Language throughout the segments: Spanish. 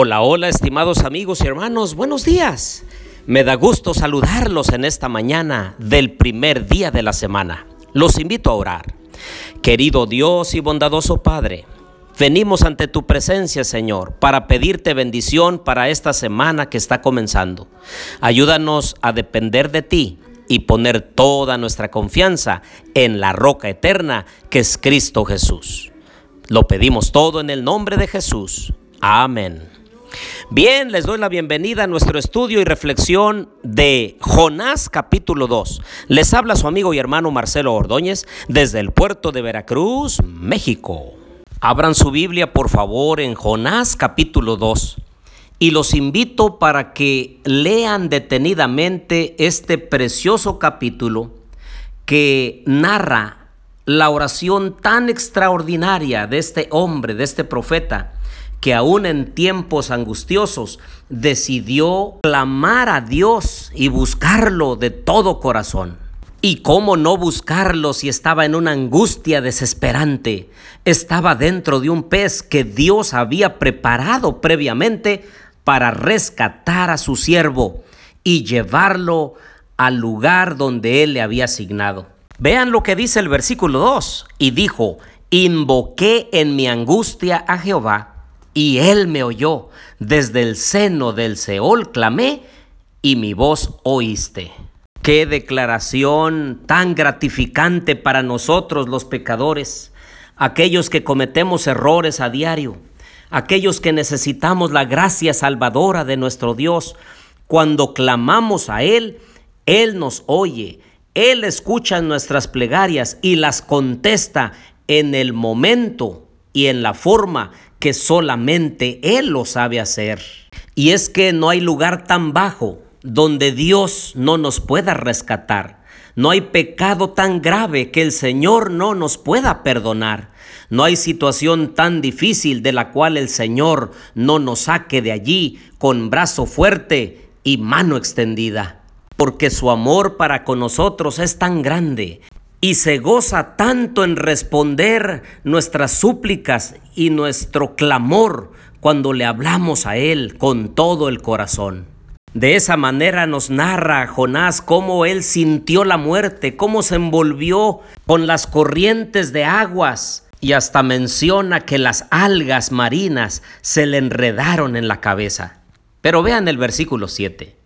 Hola, hola, estimados amigos y hermanos, buenos días. Me da gusto saludarlos en esta mañana del primer día de la semana. Los invito a orar. Querido Dios y bondadoso Padre, venimos ante tu presencia, Señor, para pedirte bendición para esta semana que está comenzando. Ayúdanos a depender de ti y poner toda nuestra confianza en la roca eterna que es Cristo Jesús. Lo pedimos todo en el nombre de Jesús. Amén. Bien, les doy la bienvenida a nuestro estudio y reflexión de Jonás capítulo 2. Les habla su amigo y hermano Marcelo Ordóñez desde el puerto de Veracruz, México. Abran su Biblia por favor en Jonás capítulo 2 y los invito para que lean detenidamente este precioso capítulo que narra la oración tan extraordinaria de este hombre, de este profeta, que aún en tiempos angustiosos decidió clamar a Dios y buscarlo de todo corazón. ¿Y cómo no buscarlo si estaba en una angustia desesperante? Estaba dentro de un pez que Dios había preparado previamente para rescatar a su siervo y llevarlo al lugar donde él le había asignado. Vean lo que dice el versículo 2. Y dijo, invoqué en mi angustia a Jehová y él me oyó. Desde el seno del Seol clamé y mi voz oíste. Qué declaración tan gratificante para nosotros los pecadores, aquellos que cometemos errores a diario, aquellos que necesitamos la gracia salvadora de nuestro Dios. Cuando clamamos a Él, Él nos oye, Él escucha nuestras plegarias y las contesta en el momento y en la forma que solamente Él lo sabe hacer. Y es que no hay lugar tan bajo donde Dios no nos pueda rescatar. No hay pecado tan grave que el Señor no nos pueda perdonar. No hay situación tan difícil de la cual el Señor no nos saque de allí con brazo fuerte y mano extendida. Porque su amor para con nosotros es tan grande y se goza tanto en responder nuestras súplicas y nuestro clamor cuando le hablamos a Él con todo el corazón. De esa manera nos narra Jonás cómo él sintió la muerte, cómo se envolvió con las corrientes de aguas y hasta menciona que las algas marinas se le enredaron en la cabeza. Pero vean el versículo 7.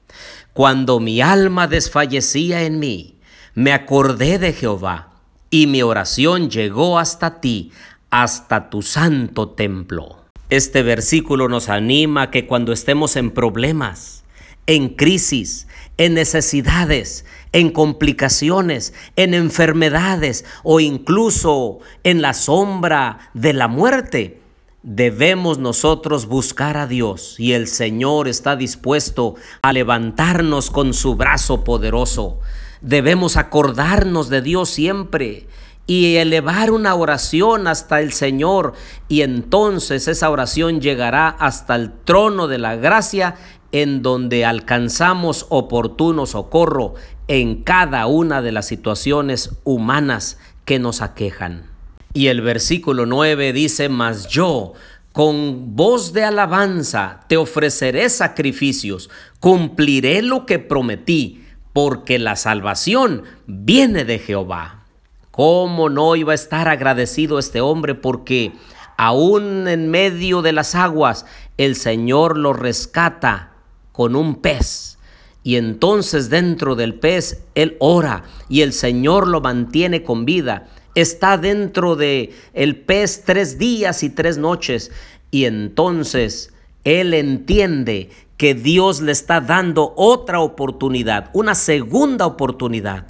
Cuando mi alma desfallecía en mí, me acordé de Jehová, y mi oración llegó hasta ti, hasta tu santo templo. Este versículo nos anima que cuando estemos en problemas, en crisis, en necesidades, en complicaciones, en enfermedades o incluso en la sombra de la muerte, debemos nosotros buscar a Dios y el Señor está dispuesto a levantarnos con su brazo poderoso Debemos acordarnos de Dios siempre y elevar una oración hasta el Señor y entonces esa oración llegará hasta el trono de la gracia en donde alcanzamos oportuno socorro en cada una de las situaciones humanas que nos aquejan. Y el versículo 9 dice, mas yo con voz de alabanza te ofreceré sacrificios, cumpliré lo que prometí porque la salvación viene de Jehová. ¿Cómo no iba a estar agradecido este hombre? Porque aún en medio de las aguas el Señor lo rescata con un pez. Y entonces dentro del pez él ora y el Señor lo mantiene con vida. Está dentro de el pez tres días y tres noches y entonces él entiende que Dios le está dando otra oportunidad, una segunda oportunidad.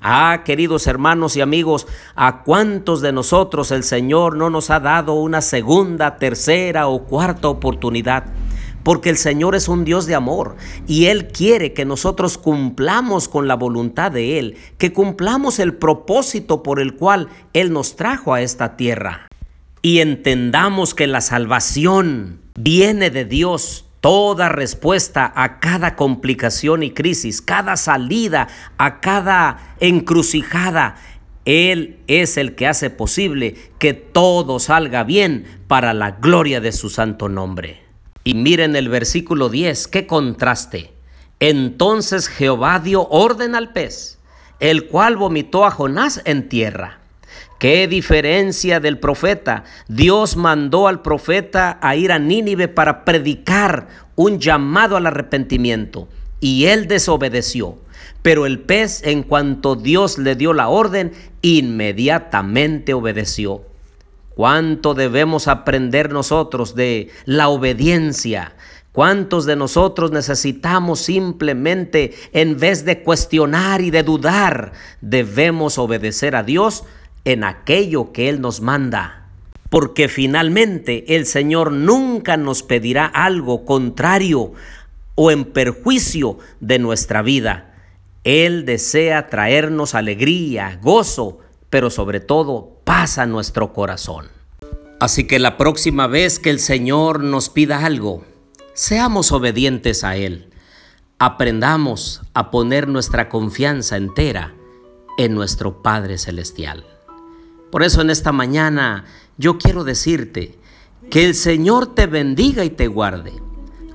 Ah, queridos hermanos y amigos, ¿a cuántos de nosotros el Señor no nos ha dado una segunda, tercera o cuarta oportunidad? Porque el Señor es un Dios de amor y Él quiere que nosotros cumplamos con la voluntad de Él, que cumplamos el propósito por el cual Él nos trajo a esta tierra. Y entendamos que la salvación viene de Dios Toda respuesta a cada complicación y crisis, cada salida, a cada encrucijada, Él es el que hace posible que todo salga bien para la gloria de su santo nombre. Y miren el versículo 10, qué contraste. Entonces Jehová dio orden al pez, el cual vomitó a Jonás en tierra. Qué diferencia del profeta. Dios mandó al profeta a ir a Nínive para predicar un llamado al arrepentimiento y él desobedeció. Pero el pez, en cuanto Dios le dio la orden, inmediatamente obedeció. ¿Cuánto debemos aprender nosotros de la obediencia? ¿Cuántos de nosotros necesitamos simplemente, en vez de cuestionar y de dudar, debemos obedecer a Dios en aquello que Él nos manda? Porque finalmente el Señor nunca nos pedirá algo contrario o en perjuicio de nuestra vida. Él desea traernos alegría, gozo, pero sobre todo paz a nuestro corazón. Así que la próxima vez que el Señor nos pida algo, seamos obedientes a Él. Aprendamos a poner nuestra confianza entera en nuestro Padre Celestial. Por eso en esta mañana yo quiero decirte que el Señor te bendiga y te guarde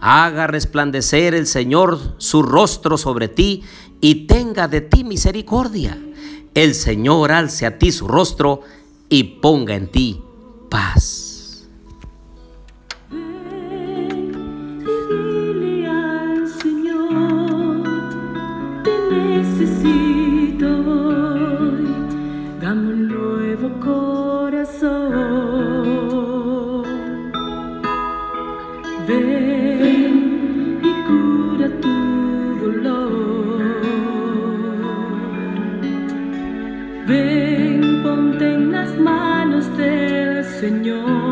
haga resplandecer el Señor su rostro sobre ti y tenga de ti misericordia. El Señor alce a ti su rostro y ponga en ti paz. necesito Señor.